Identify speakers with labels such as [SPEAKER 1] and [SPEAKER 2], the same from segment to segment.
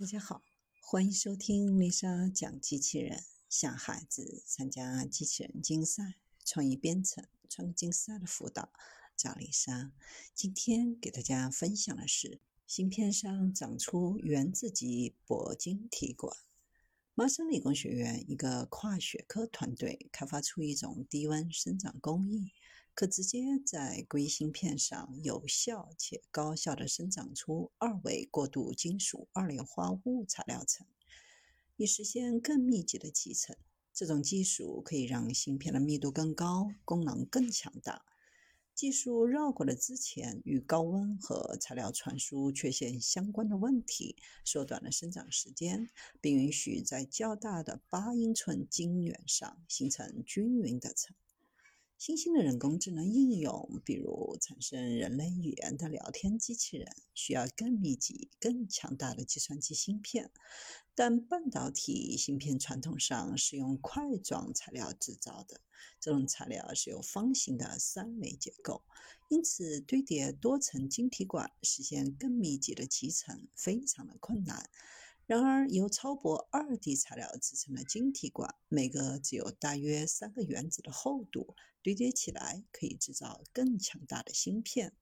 [SPEAKER 1] 大家好，欢迎收听丽莎讲机器人。想孩子参加机器人竞赛、创意编程、创客竞赛的辅导，找丽莎。今天给大家分享的是，芯片上长出原子级铂晶体管。麻省理工学院一个跨学科团队开发出一种低温生长工艺。可直接在硅芯片上有效且高效地生长出二维过渡金属二硫化物材料层，以实现更密集的集成。这种技术可以让芯片的密度更高，功能更强大。技术绕过了之前与高温和材料传输缺陷相关的问题，缩短了生长时间，并允许在较大的八英寸晶圆上形成均匀的层。新兴的人工智能应用，比如产生人类语言的聊天机器人，需要更密集、更强大的计算机芯片。但半导体芯片传统上是用块状材料制造的，这种材料是由方形的三维结构，因此堆叠多层晶体管实现更密集的集成非常的困难。然而，由超薄二 D 材料制成的晶体管，每个只有大约三个原子的厚度，堆叠起来可以制造更强大的芯片。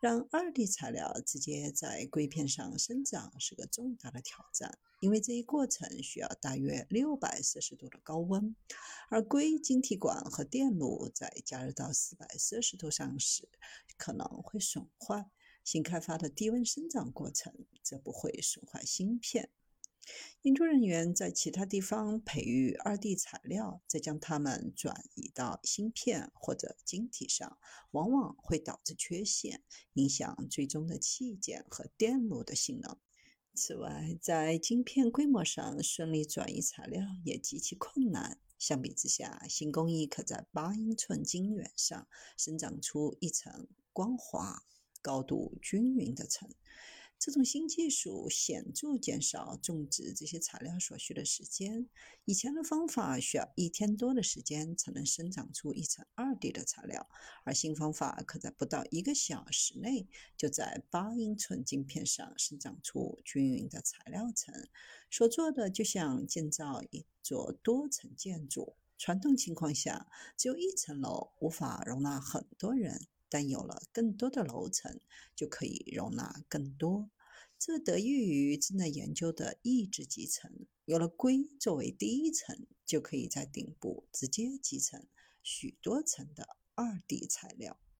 [SPEAKER 1] 让二 D 材料直接在硅片上生长是个重大的挑战，因为这一过程需要大约六百摄氏度的高温，而硅晶体管和电路在加热到四百摄氏度上时可能会损坏。新开发的低温生长过程则不会损坏芯片。研究人员在其他地方培育二 D 材料，再将它们转移到芯片或者晶体上，往往会导致缺陷，影响最终的器件和电路的性能。此外，在晶片规模上顺利转移材料也极其困难。相比之下，新工艺可在八英寸晶圆上生长出一层光滑、高度均匀的层。这种新技术显著减少种植这些材料所需的时间。以前的方法需要一天多的时间才能生长出一层二 D 的材料，而新方法可在不到一个小时内就在八英寸晶片上生长出均匀的材料层。所做的就像建造一座多层建筑。传统情况下，只有一层楼无法容纳很多人。但有了更多的楼层，就可以容纳更多。这得益于正在研究的抑制集成。有了硅作为第一层，就可以在顶部直接集成许多层的二 D 材料。